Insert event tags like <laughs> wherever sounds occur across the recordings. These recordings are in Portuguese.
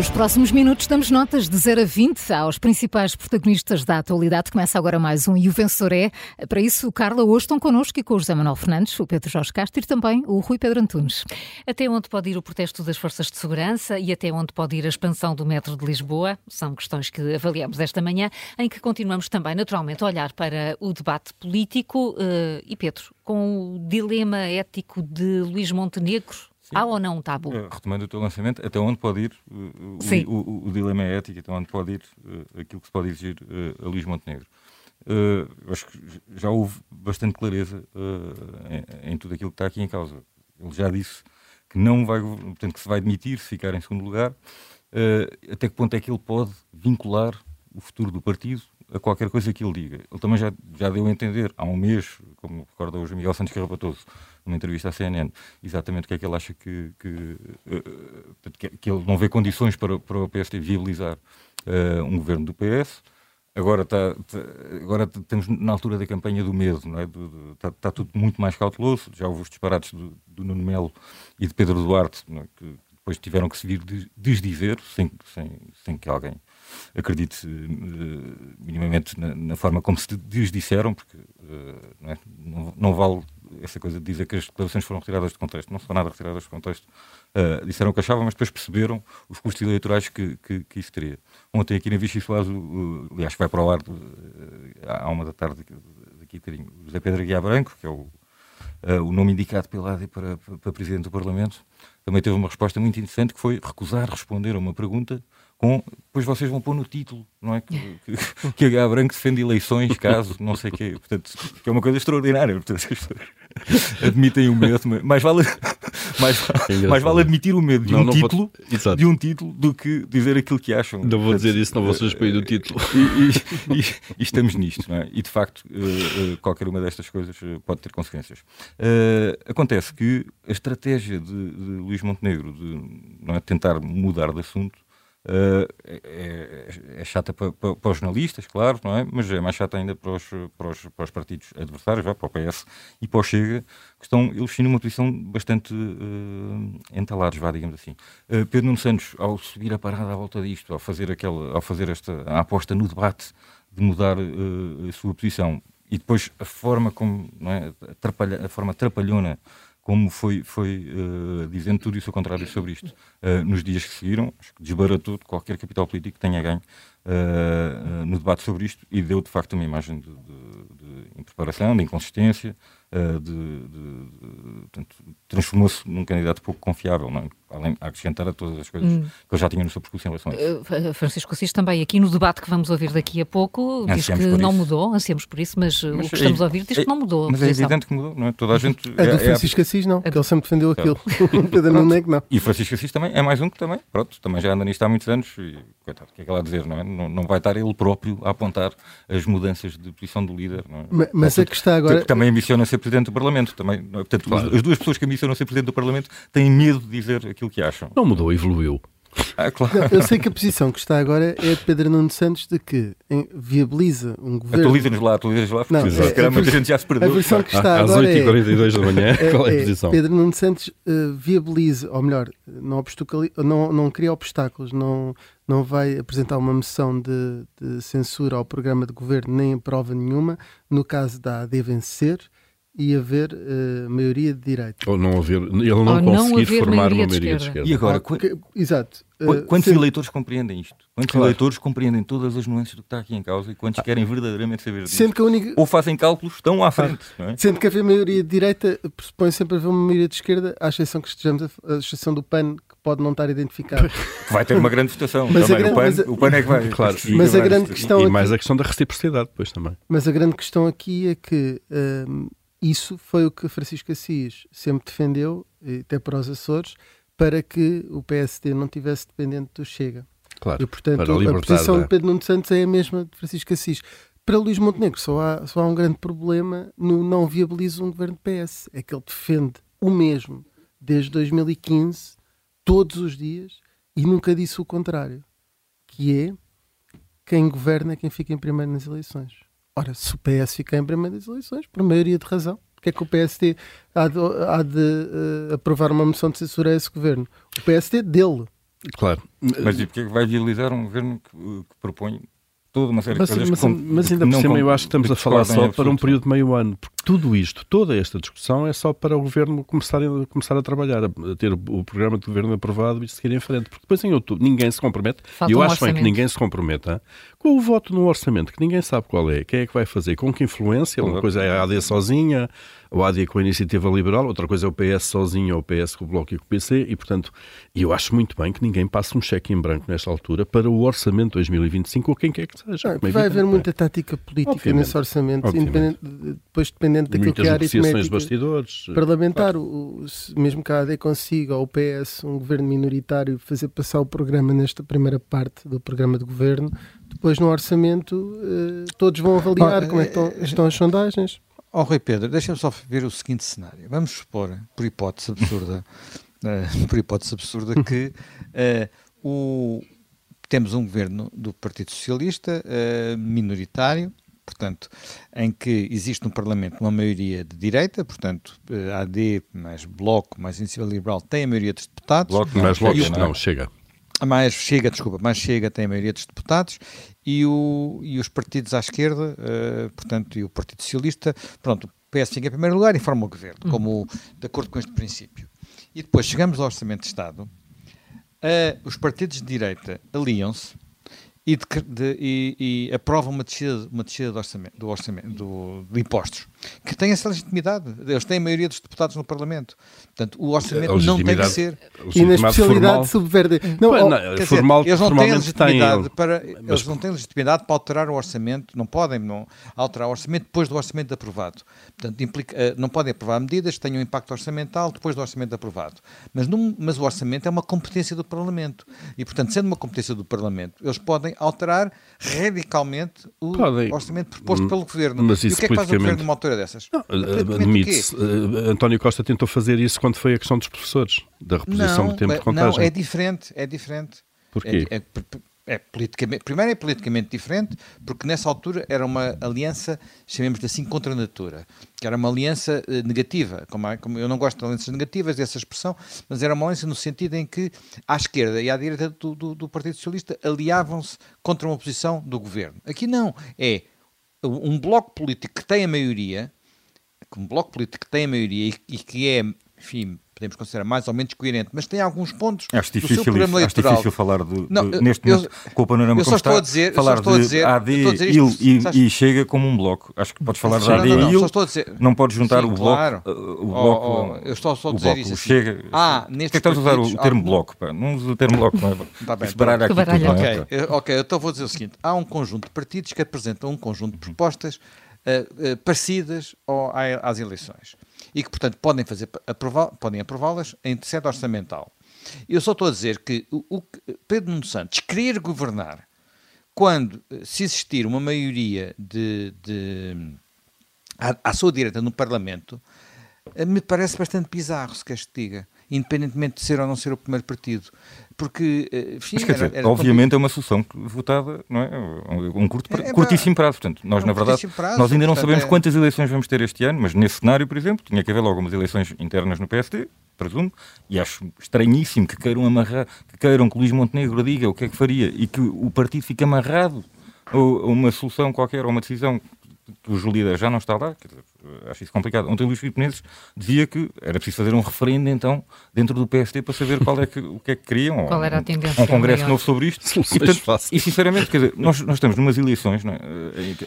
Nos próximos minutos damos notas de 0 a 20 aos principais protagonistas da atualidade. Começa agora mais um E o Vencedor é. Para isso, Carla, hoje estão connosco e com o José Manuel Fernandes, o Pedro Jorge Castro e também o Rui Pedro Antunes. Até onde pode ir o protesto das forças de segurança e até onde pode ir a expansão do metro de Lisboa? São questões que avaliamos esta manhã, em que continuamos também, naturalmente, a olhar para o debate político. Uh, e Pedro, com o dilema ético de Luís Montenegro, Sim. Há ou não um tabu? Uh, retomando o teu lançamento, até onde pode ir uh, o, o, o, dilema é ético, até onde pode ir uh, aquilo que se pode exigir a Luís Montenegro. acho que já houve bastante clareza em, em, tudo aquilo que está aqui em causa. Ele já disse que não vai, portanto, que se vai demitir se ficar em segundo lugar. até que ponto é que ele pode vincular o futuro do partido a qualquer coisa que ele diga. Ele também já, já deu a entender há um mês, como recorda hoje Miguel Santos Carrapatoso, numa entrevista à CNN, exatamente o que é que ele acha que, que, que, que ele não vê condições para, para o PSD viabilizar uh, um governo do PS. Agora, tá, tá, agora estamos na altura da campanha do medo, não é? Está tá tudo muito mais cauteloso. Já houve os disparates do, do Nuno Melo e de Pedro Duarte, é? que depois tiveram que se vir desdizer, sem, sem, sem que alguém acredite uh, minimamente na, na, forma como se desdisseram, porque uh, não, é? não, não, vale essa coisa de dizer que as declarações foram retiradas de contexto, não foram nada retiradas de contexto. Uh, disseram o que achavam, mas depois perceberam os custos eleitorais que, que, que isso teria. Ontem aqui na Vichy Soares, aliás, vai para o ar à uma da tarde, daqui a bocadinho, José Pedro Guiá Branco, que é o, o nome indicado pela AD para, para, para Presidente do Parlamento, também teve uma resposta muito interessante que foi recusar responder a uma pergunta com, depois vocês vão pôr no título, não é? Que, que, <laughs> que H. Branco defende eleições, caso, não sei o quê. Portanto, que é uma coisa extraordinária. Portanto, <laughs> admitem o medo, mais vale, mais, é mais vale admitir o medo de não, um não título vou... de um título do que dizer aquilo que acham. Não vou dizer isso, não vou suspender o título. E, e, e, e, estamos nisto, não é? E de facto, uh, uh, qualquer uma destas coisas uh, pode ter consequências. acontece que a estratégia de, de Luís Montenegro de não é, tentar mudar de assunto Uh, é, é, chata para, para, para, os jornalistas, claro, não é? mas é mais chata ainda para os, para os, para os partidos adversários, já, para o PS e para o Chega, que estão, eles sim, numa posição bastante uh, entalados, vá, digamos assim. Uh, Pedro Nuno Santos, ao subir a parada à volta disto, ao fazer, aquela, ao fazer esta a aposta no debate de mudar a sua posição e depois a forma como, não é? Atrapalha, a forma trapalhona como foi, foi uh, dizendo tudo isso ao contrário sobre isto uh, nos dias que seguiram, acho que desbaratou qualquer capital político que tenha ganho uh, no debate sobre isto e deu de facto uma imagem de, de, de impreparação, de inconsistência, de, de transformou-se num candidato pouco confiável, não é? além a acrescentar a todas as coisas hum. que ele já tinha no seu percurso em relação a isso. Francisco Assis também aqui no debate que vamos ouvir daqui a pouco diz que não mudou, ansiamos por isso, mas, mas o que estamos é, a ouvir diz é, que não mudou. Mas é evidente que mudou, não é? Toda a <laughs> gente... É do Francisco Assis não, porque ele sempre defendeu aquilo. <laughs> Pedro não é que não. E Francisco Assis também é mais um que também, pronto, também já anda nisto há muitos anos e, coitado, o que é que ela a dizer, não é? Não, não vai estar ele próprio a apontar as mudanças de posição do líder, não é? Mas, mas é que está agora... Também ambiciona ser Presidente do Parlamento, também, portanto, claro. as duas pessoas que ambicionam ser Presidente do Parlamento têm medo de dizer aquilo que acham. Não mudou, evoluiu. Ah, claro. Não, eu sei que a posição que está agora é de Pedro Nuno Santos de que em, viabiliza um governo. Atualiza-nos lá, atualiza-nos lá, porque não, é, muita gente já se perdeu. A posição que está Às agora 8h42 é, da manhã, é, qual é a é, posição? Pedro Nuno Santos uh, viabiliza, ou melhor, não, não, não cria obstáculos, não, não vai apresentar uma moção de, de censura ao programa de governo nem prova nenhuma. No caso da AD vencer e haver uh, maioria de direita. Ou não haver, ele não Ou conseguir não formar maioria uma maioria de esquerda. E agora, exato. Uh, quantos sim. eleitores compreendem isto? Quantos claro. eleitores compreendem todas as nuances do que está aqui em causa e quantos ah. querem verdadeiramente saber disso? Sendo que a única... Ou fazem cálculos tão à frente. Ah. É? Sendo que haver maioria de direita pressupõe sempre haver uma maioria de esquerda, à exceção que estejamos a, a exceção do PAN, que pode não estar identificado. <laughs> vai ter uma grande votação. Mas também. Grande, o, PAN, mas a, o PAN é que vai. Claro. E, mas a grande questão e, aqui, mais a questão da reciprocidade depois também. Mas a grande questão aqui é que hum, isso foi o que Francisco Assis sempre defendeu, até para os Açores, para que o PSD não tivesse dependente do Chega. Claro, e, portanto, a posição da... de Pedro Nuno Santos é a mesma de Francisco Assis. Para Luís Montenegro só há, só há um grande problema no não viabiliza um governo PS. É que ele defende o mesmo desde 2015, todos os dias, e nunca disse o contrário. Que é quem governa é quem fica em primeiro nas eleições. Ora, se o PS ficar em primeiro das eleições, por maioria de razão, porque é que o PSD há de, há de uh, aprovar uma moção de censura a esse governo? O PSD dele, Claro. Mas e porquê é que vai viabilizar um governo que, que propõe toda uma série mas, de coisas mas, com, mas ainda por cima eu acho que estamos a falar só para um período de meio ano, porque tudo isto, toda esta discussão é só para o Governo começar a, começar a trabalhar, a ter o programa de Governo aprovado e seguir em frente, porque depois em outubro ninguém se compromete, e eu um acho orçamento. bem que ninguém se comprometa com o voto no orçamento, que ninguém sabe qual é, quem é que vai fazer, com que influência, uma coisa é a AD sozinha, a AD com a Iniciativa Liberal, outra coisa é o PS sozinho, ou o PS com o Bloco e com o PC, e portanto, eu acho muito bem que ninguém passe um cheque em branco nesta altura para o orçamento 2025 ou quem quer que seja. Não, vai haver muita tática política obviamente, nesse orçamento, depois dependente daquilo que é a aritmética de bastidores. parlamentar, claro. o, mesmo que a AD consiga, ou o PS, um governo minoritário, fazer passar o programa nesta primeira parte do programa de governo, depois no orçamento eh, todos vão avaliar oh, como é que estão, eh, estão as sondagens. Ó oh, Rui Pedro, deixa-me só ver o seguinte cenário. Vamos supor, por hipótese absurda, uh, <laughs> por hipótese absurda, que uh, o, temos um governo do Partido Socialista uh, minoritário, portanto, em que existe no Parlamento uma maioria de direita, portanto, AD mais Bloco mais Iniciativa Liberal tem a maioria dos deputados. Bloco mais Bloco, não, chega mais chega, desculpa, mais chega tem a maioria dos deputados e, o, e os partidos à esquerda, uh, portanto, e o Partido Socialista, pronto, o PS fica em primeiro lugar e forma o governo, uhum. como de acordo com este princípio. E depois chegamos ao Orçamento de Estado, uh, os partidos de direita aliam-se e, e, e aprovam uma descida, uma descida do orçamento, do orçamento do, de impostos, que tem essa legitimidade. Eles têm a maioria dos deputados no Parlamento. Portanto, o orçamento não tem que ser. E na especialidade subverde. Não, não, não dizer, formal, eles não têm legitimidade têm, para. Mas... Eles não têm legitimidade para alterar o orçamento, não podem não, alterar o orçamento depois do orçamento aprovado. Portanto, implica, eh, não podem aprovar medidas que tenham impacto orçamental depois do orçamento aprovado. Mas, num, mas o orçamento é uma competência do Parlamento. E, portanto, sendo uma competência do Parlamento, eles podem alterar radicalmente o podem. orçamento proposto pelo Governo. Mas isso e o que é que faz o Governo numa altura dessas? Admite-se. Uh, António Costa tentou fazer isso quando foi a questão dos professores, da reposição não, do tempo de contagem. Não, é diferente, é diferente. Porquê? É, é, é politicamente, primeiro é politicamente diferente, porque nessa altura era uma aliança, chamemos-lhe assim, contra a natura, que era uma aliança eh, negativa, como, como, eu não gosto de alianças negativas, dessa expressão, mas era uma aliança no sentido em que à esquerda e à direita do, do, do Partido Socialista aliavam-se contra uma oposição do governo. Aqui não, é um bloco político que tem a maioria, um bloco político que tem a maioria e, e que é, enfim, podemos considerar mais ou menos coerente, mas tem alguns pontos acho difícil, do seu programa eleitoral. Acho difícil falar de, não, de, neste eu, momento, eu, com o panorama como está, a dizer, falar de dizer, AD e, e, chega como um bloco. Acho que podes falar de AD e IL, não podes juntar sim, o bloco, claro. uh, o bloco, oh, oh, eu estou só a dizer bloco, isso. Assim. Chega, ah, neste que estás a usar o termo bloco? Pá? Não usa o termo bloco, não é? Está <laughs> bem, baralha aqui tudo, ok, ok, então vou dizer o seguinte, há um conjunto de partidos que apresentam um conjunto de propostas uh, uh, parecidas ao, às eleições e que, portanto, podem, fazer, aprová podem aprová-las em sede orçamental. Eu só estou a dizer que o, o Pedro Nuno Santos querer governar quando eh, se existir uma maioria de, de à, à sua direita no Parlamento, eh, me parece bastante bizarro, se queres te diga, independentemente de ser ou não ser o primeiro partido porque eh, enfim, Mas, era, dizer, era obviamente é uma solução votada não é? um curto, é, é curtíssimo prazo. Portanto, nós, é um na verdade, prazo, nós ainda não sabemos é... quantas eleições vamos ter este ano, mas nesse cenário, por exemplo, tinha que haver logo umas eleições internas no PSD, presumo, e acho estranhíssimo que queiram amarrar, que queiram que Luís Montenegro diga o que é que faria e que o partido fique amarrado a uma solução qualquer, ou uma decisão o líder já não está lá, dizer, acho isso complicado. Ontem o Luís Filipe Menezes dizia que era preciso fazer um referendo então dentro do PST para saber qual é que, o que é que queriam. Qual era a tendência? Um congresso novo sobre isto. E, portanto, e, sinceramente, quer dizer, nós, nós estamos numas eleições, não é?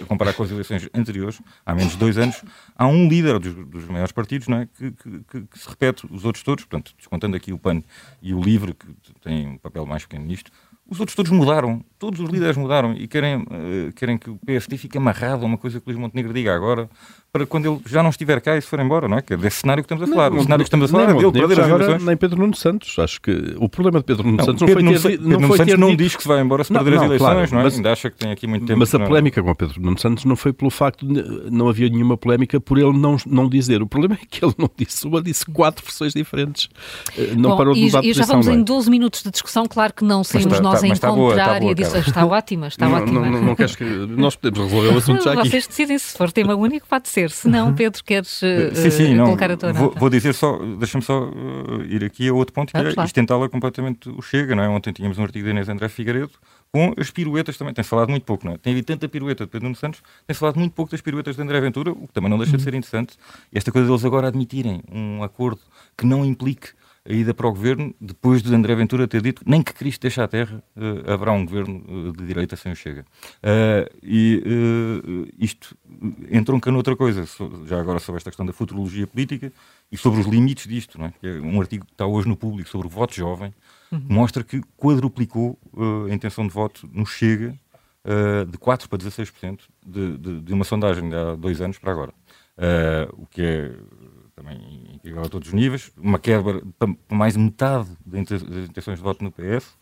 a comparar com as eleições anteriores, há menos de dois anos, há um líder dos, dos maiores partidos não é? Que, que, que, se repete os outros todos, portanto, descontando aqui o PAN e o LIVRE, que tem um papel mais pequeno nisto, os outros todos mudaram, todos os líderes mudaram e querem, uh, querem que o PSD fique amarrado a uma coisa que o Luís Montenegro diga agora, para quando ele já não estiver cá e se for embora, não é? Que é desse cenário que estamos a falar. Não, o cenário que estamos a falar é dele perder as eleições. Nem Pedro Nuno Santos. Acho que o problema de Pedro Nuno não, Santos não Pedro foi ter... Pedro Nuno Santos não diz que se vai embora se não, perder as eleições, claro, não é? Mas, Ainda acha que tem aqui muito tempo. Mas a polémica com Pedro Nuno Santos não foi pelo facto de não havia nenhuma polémica por ele não, não dizer. O problema é que ele não disse uma, disse quatro versões diferentes. Eh, não Bom, parou de e, e já vamos em 12 minutos de discussão. Claro que não saímos nós a encontrar e a Está <laughs> ótima, está não, ótima. Não, não, não queres que... Nós podemos resolver o assunto já aqui. Vocês decidem, se for tema único, pode ser. Se não, Pedro, queres uh, sim, sim, não, colocar a tua vou, nota? vou dizer só, deixa-me só uh, ir aqui a outro ponto, que Vamos é istentá-la completamente o Chega, não é? Ontem tínhamos um artigo da Inês André Figueiredo com as piruetas também. Tem falado muito pouco, não é? Tem havido tanta pirueta de Pedro Nuno Santos, tem falado muito pouco das piruetas de André Ventura, o que também não deixa de ser interessante. E esta coisa deles agora admitirem um acordo que não implique a ida para o governo, depois de André Ventura ter dito nem que Cristo deixe a terra, uh, haverá um governo uh, de direita sem o Chega. Uh, e isto entronca noutra coisa, já agora sobre esta questão da futurologia política e sobre os limites disto. Não é? é um artigo que está hoje no público sobre o voto jovem, uhum. mostra que quadruplicou a intenção de voto no Chega de 4% para 16% de, de, de uma sondagem de há dois anos para agora. o que é também igual a todos os níveis, uma quebra para mais de metade das intenções de voto no PS, uh,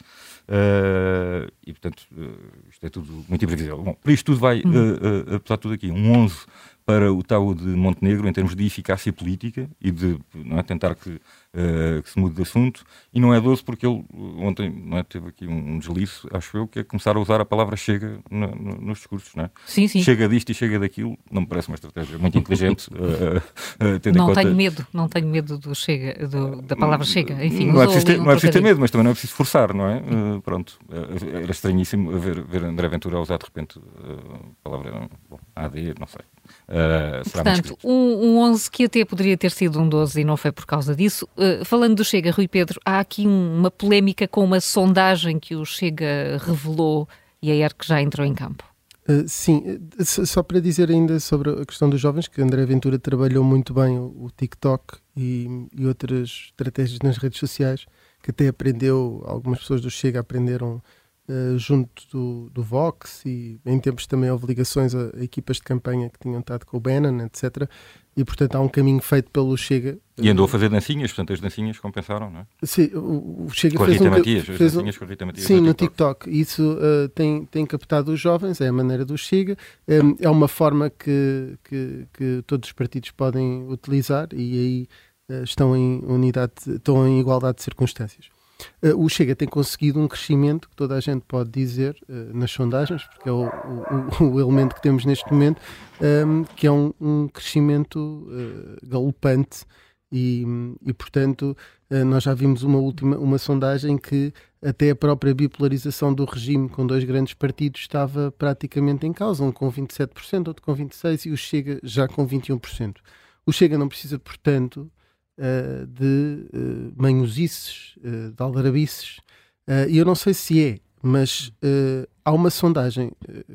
eh, e portanto uh, isto é tudo muito imprevisível. Bom, por isto tudo vai, uh, apesar de tudo aqui, um 11 para o tal de Montenegro em termos de eficácia política e de é, tentar que, uh, que, se mude de assunto. E não é doce porque ele ontem não é, teve aqui um, deslize, acho eu, que é começar a usar a palavra chega no, no, nos discursos. Não é? Sim, sim. Chega disto e chega daquilo, não me parece uma estratégia muito inteligente. <laughs> uh, uh, não tenho medo, não tenho medo do chega, do, da palavra chega. Enfim, não é preciso ter, não é preciso ter medo, mas também não é preciso forçar, não é? pronto, era estranhíssimo ver, ver André Ventura usar de repente a palavra bom, AD, não sei. Uh, Portanto, um, um 11 que até poderia ter sido um 12 e não foi por causa disso. Uh, falando do Chega, Rui Pedro, há aqui um, uma polémica com uma sondagem que o Chega revelou e a ERC já entrou em campo. Uh, sim, só para dizer ainda sobre a questão dos jovens, que André Ventura trabalhou muito bem o, o TikTok e, e, outras estratégias nas redes sociais, que até aprendeu, algumas pessoas do Chega aprenderam eh, junto do, do Vox e em tempos também houve ligações a, a, equipas de campanha que tinham estado com o Bannon, etc. E portanto há um caminho feito pelo Chega. E andou a fazer dancinhas, portanto as dancinhas compensaram, não é? Sim, o, o Chega com fez um, Matias, fez um, com Rita Matias Sim, no TikTok. TikTok. Isso uh, tem, tem captado os jovens, é a maneira do Chega. Um, é uma forma que, que, que, todos os partidos podem utilizar e aí estão em unidade, estão em igualdade de circunstâncias. Uh, o Chega tem conseguido um crescimento que toda a gente pode dizer uh, nas sondagens, porque é o, o, o, elemento que temos neste momento, um, ehm, que é um, um crescimento uh, galopante e, e portanto, nós já vimos uma última uma sondagem que até a própria bipolarização do regime com dois grandes partidos estava praticamente em causa, um com 27%, outro com 26% e o Chega já com 21%. O Chega não precisa, portanto, uh, de uh, manhosices, uh, de aldrabices, e eu não sei se é, mas há uma sondagem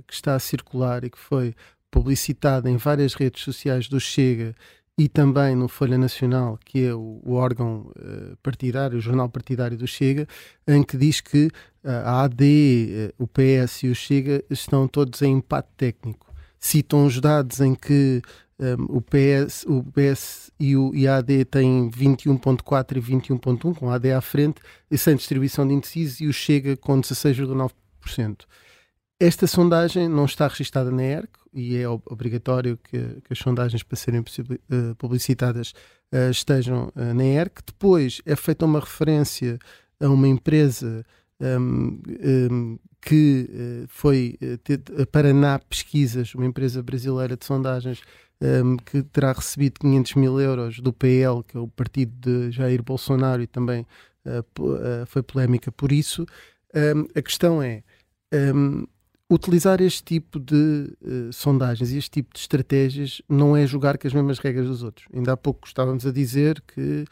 que está a circular e que foi publicitada em várias redes sociais do Chega e também no Folha Nacional, que é o, o órgão uh, partidário, o jornal partidário do Chega, em que diz que uh, a AD, uh, o PS e o Chega estão todos em empate técnico. Citam os dados em que um, o, PS, o PS e o IAD têm 21.4 e 21.1, com a AD à frente, e sem distribuição de indecisos, e o Chega com 16,9%. Esta sondagem não está registada na ERC e é obrigatório que, que as sondagens para serem uh, publicitadas uh, estejam uh, na ERC. Depois é feita uma referência a uma empresa um, um, que foi a Paraná Pesquisas, uma empresa brasileira de sondagens um, que terá recebido 500 mil euros do PL, que é o partido de Jair Bolsonaro, e também uh, uh, foi polémica por isso. Um, a questão é um, utilizar este tipo de uh, sondagens e este tipo de estratégias não é jogar com as mesmas regras dos outros. Ainda há pouco estávamos a dizer que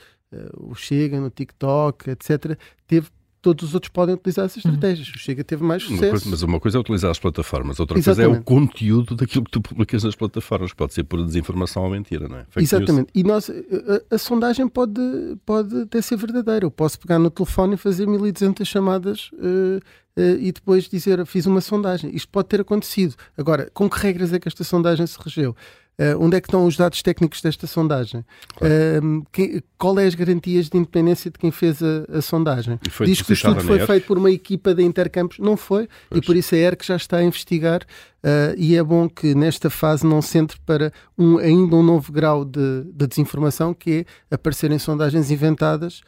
o Chega no TikTok, etc., teve todos os outros podem utilizar essas uhum. estratégias. O Chega teve mais sucesso. Uma coisa, mas uma coisa é utilizar as plataformas, outra Exatamente. coisa é o conteúdo daquilo que tu publicas nas plataformas, pode ser por desinformação ou mentira, não é? Fake Exatamente. News. E nós, a, a, sondagem pode, pode até ser verdadeira. Eu posso pegar no telefone e fazer 1200 chamadas uh, uh, e depois dizer fiz uma sondagem. Isto pode ter acontecido. Agora, com que regras é que esta sondagem se regeu? Uh, onde é que estão os dados técnicos desta sondagem? Claro. Uh, que, qual é as garantias de independência de quem fez a, a sondagem? Diz que o estudo foi feito por uma equipa da Intercampos. Não foi, pois. e por isso a ERC já está a investigar uh, e é bom que nesta fase não se entre para um, ainda um novo grau de, de desinformação que é aparecerem sondagens inventadas,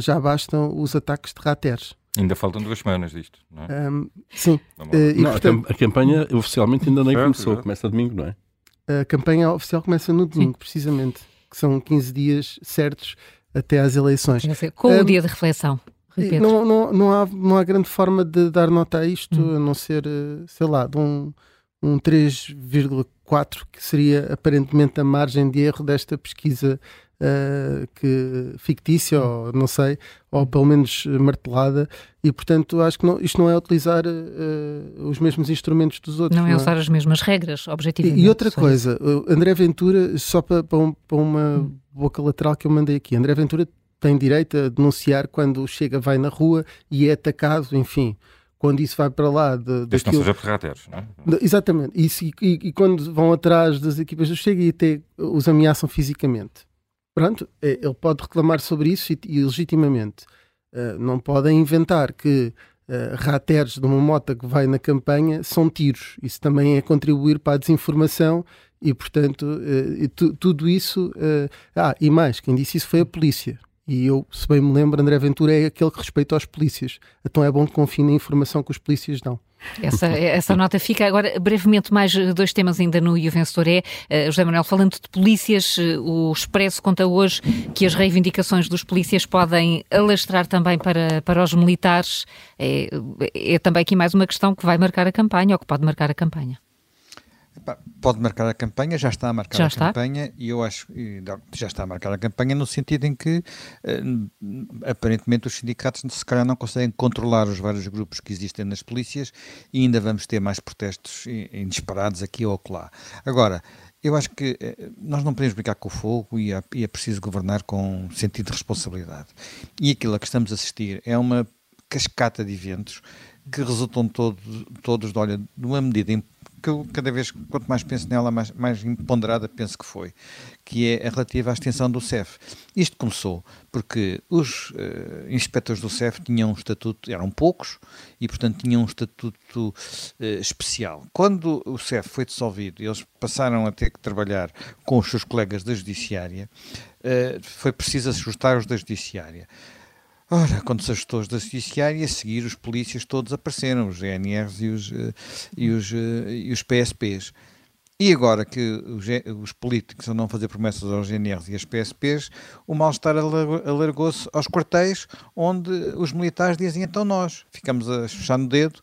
já bastam os ataques de rateres. Ainda faltam duas semanas disto, não é? Um, sim. Uh, e, não, portanto, a campanha oficialmente ainda nem começou, começa domingo, não é? A campanha oficial começa no domingo, sim. precisamente, que são 15 dias certos até às eleições. Com um, o dia de reflexão. Não, não, não, há, não há grande forma de dar nota a isto, hum. a não ser, eh, sei lá, de um, um 3,4, que seria aparentemente a margem de erro desta pesquisa uh, que, fictícia, ou não sei, ou pelo menos martelada, e portanto acho que não, isto não é utilizar uh, os mesmos instrumentos dos outros. Não, é não é usar as mesmas regras, objetivamente. E, e outra coisa, André Ventura, só para, para, um, para uma hum. boca lateral que eu mandei aqui, André Ventura tem direito a denunciar quando o Chega vai na rua e é atacado, enfim quando isso vai para lá. De, Desde daquilo... não seja por rateros, não é? Exatamente. E, e, e, quando vão atrás das equipas do Chega e até os ameaçam fisicamente. Pronto, é, ele pode reclamar sobre isso e, e legitimamente. Uh, não podem inventar que uh, rateros de uma moto que vai na campanha são tiros. Isso também é contribuir para a desinformação e, portanto, uh, tu, tudo isso. Ah, e mais, quem disse isso foi a polícia. E eu, se bem me lembro, André Ventura é aquele que respeita aos polícias. Então é bom que confie na informação que os polícias dão. Essa, essa nota fica. Agora, brevemente, mais dois temas ainda no E o Vencedor é. Uh, José Manuel, falando de polícias, uh, o Expresso conta hoje que as reivindicações dos polícias podem alastrar também para, para os militares. É, é também aqui mais uma questão que vai marcar a campanha, ou que pode marcar a campanha. Pode marcar a campanha, já está a marcar já a está? campanha e eu acho que já está a marcar a campanha no sentido em que eh, aparentemente os sindicatos se calhar não conseguem controlar os vários grupos que existem nas polícias e ainda vamos ter mais protestos inesperados aqui ou lá. Agora, eu acho que eh, nós não podemos brincar com o fogo e é, e é preciso governar com sentido de responsabilidade. E aquilo a que estamos a assistir é uma cascata de eventos que resultam todo, todos, de, olha, de uma medida que eu cada vez, quanto mais penso nela, mais, mais imponderada penso que foi, que é a relativa à extensão do CEF. Isto começou porque os uh, inspectores do CEF tinham um estatuto, eram poucos, e portanto tinham um estatuto uh, especial. Quando o CEF foi dissolvido e eles passaram a ter que trabalhar com os seus colegas da Judiciária, uh, foi preciso ajustar os da Judiciária. Ora, ajustou os da Judiciária, a seguir os polícias todos apareceram, os GNRs e os, eh, e os, eh, e os PSPs. E agora que os, os políticos andam a fazer promessas aos GNRs e às PSPs, o mal-estar alargou-se aos quartéis, onde os militares dizem então nós ficamos a fechar no dedo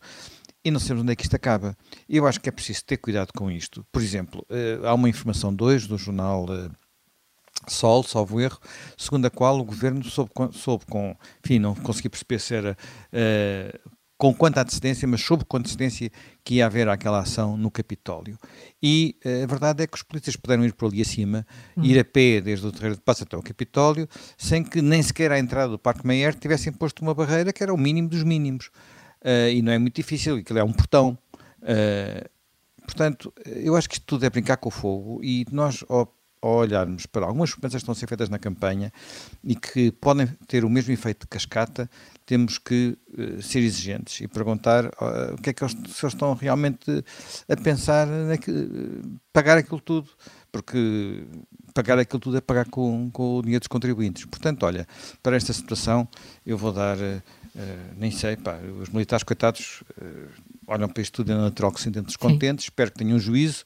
e não sabemos onde é que isto acaba. Eu acho que é preciso ter cuidado com isto. Por exemplo, eh, há uma informação 2 do jornal Sol, salvo erro, segundo a qual o governo soube, soube com, enfim, não consegui perceber se era uh, com quanta antecedência, mas soube com antecedência que ia haver aquela ação no Capitólio. E uh, a verdade é que os polícias puderam ir por ali acima, hum. ir a pé desde o terreiro de Paz até o Capitólio, sem que nem sequer à entrada do Parque Meyer tivessem posto uma barreira que era o mínimo dos mínimos. Uh, e não é muito difícil, aquilo é um portão. portanto, eu acho que isto tudo é brincar com o fogo e nós, ao olharmos para algumas promessas que estão a ser feitas na campanha e que podem ter o mesmo efeito de cascata, temos que uh, ser exigentes e perguntar uh, o que é que eles, se eles estão realmente a pensar naquilo, pagar aquilo tudo, porque pagar aquilo tudo é pagar com, com o dinheiro dos contribuintes. Portanto, olha, para esta situação eu vou dar, uh, nem sei, pá, os militares coitados olham para isto tudo é natural que se sentem descontentes, Sim. espero que tenham juízo,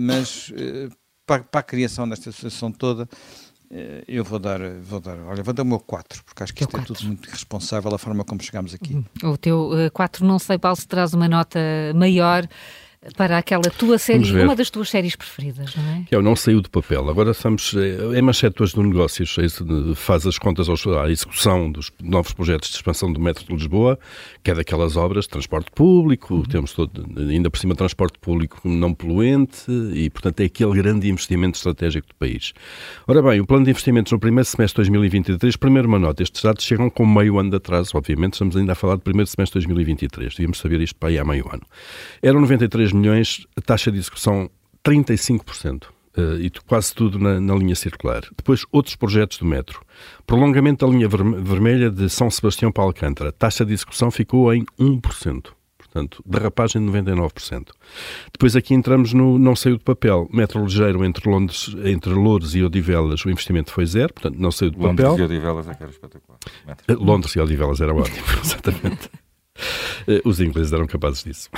mas para, para a criação desta associação toda, eh, eu vou dar, vou dar, olha, vou dar o meu 4, porque acho que isto é tudo muito irresponsável a forma como chegámos aqui. Uhum. O teu 4, uh, não sei, Paulo, se traz uma nota maior para aquela tua série, uma das tuas séries preferidas, não é? Que é o Não Saiu do Papel. Agora estamos, é, é manchete hoje do Negócios, é faz as contas à execução dos novos projetos de expansão do metro de Lisboa, que é daquelas obras de transporte público, uhum. temos todo, ainda por cima transporte público não poluente e, portanto, é aquele grande investimento estratégico do país. Ora bem, o plano de investimentos no primeiro semestre de 2023, primeiro uma nota, estes dados chegam com meio ano de atraso, obviamente, estamos ainda a falar do primeiro semestre de 2023, devíamos saber isto para aí há meio ano. Eram 93 milhões, a taxa de execução 35%. Uh, eh, e quase tudo na, na, linha circular. Depois, outros projetos do metro. Prolongamento da linha vermelha de São Sebastião para Alcântara. Taxa de execução ficou em 1%. Portanto, derrapagem de 99%. Depois aqui entramos no não saiu de papel. Metro ligeiro entre, Londres, entre Lourdes e Odivelas, o investimento foi zero, portanto, não saiu de Londres papel. Londres e Odivelas é que era espetacular. Eh, Londres e Odivelas era ótimo, <laughs> exatamente. Eh, os ingleses eram capazes disso.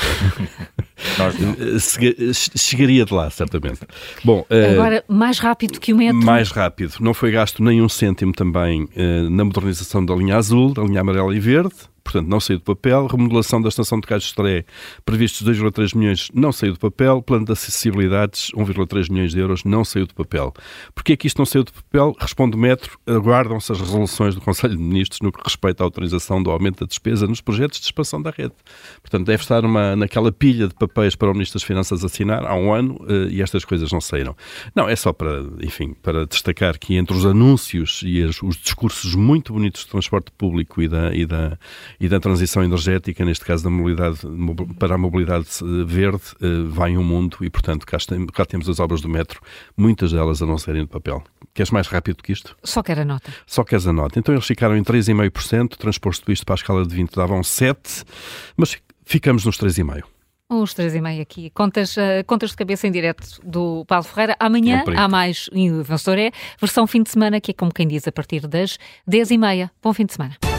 <laughs> Nós não. Eh, chegaria de lá, certamente. Bom, Agora, mais rápido que o metro. Mais rápido. Não foi gasto nem um cêntimo também na modernização da linha azul, da linha amarela e verde portanto não saiu do papel. Remodelação da estação de Estoré, previstos 2,3 milhões, não saiu do papel. Plano de acessibilidades, 1,3 milhões de euros, não saiu do papel. Porquê é que isto não saiu do papel? Responde o Metro, aguardam-se as resoluções do Conselho de Ministros no que respeita à autorização do aumento da despesa nos projetos de expansão da rede. Portanto, deve estar uma, naquela pilha de papéis para o Ministro das Finanças assinar há um ano eh, e estas coisas não saíram. Não, é só para, enfim, para destacar que entre os anúncios e os discursos muito bonitos de transporte público e da, e da e da transição energética, neste caso da mobilidade para a mobilidade eh, verde, eh, vai um mundo e, portanto, cá, cá temos as obras do metro, muitas delas a não serem de papel. Queres mais rápido que isto? Só quer a nota. Só queres a nota. Então eles ficaram em 3,5%, transposto isto para a escala de 20 davam 7%, mas ficamos nos 3,5%. Os três e meia aqui. Contas, uh, contas de cabeça em direto do Paulo Ferreira. Amanhã há mais Inventor é versão fim de semana, que é como quem diz, a partir das dez e meia. Bom fim de semana.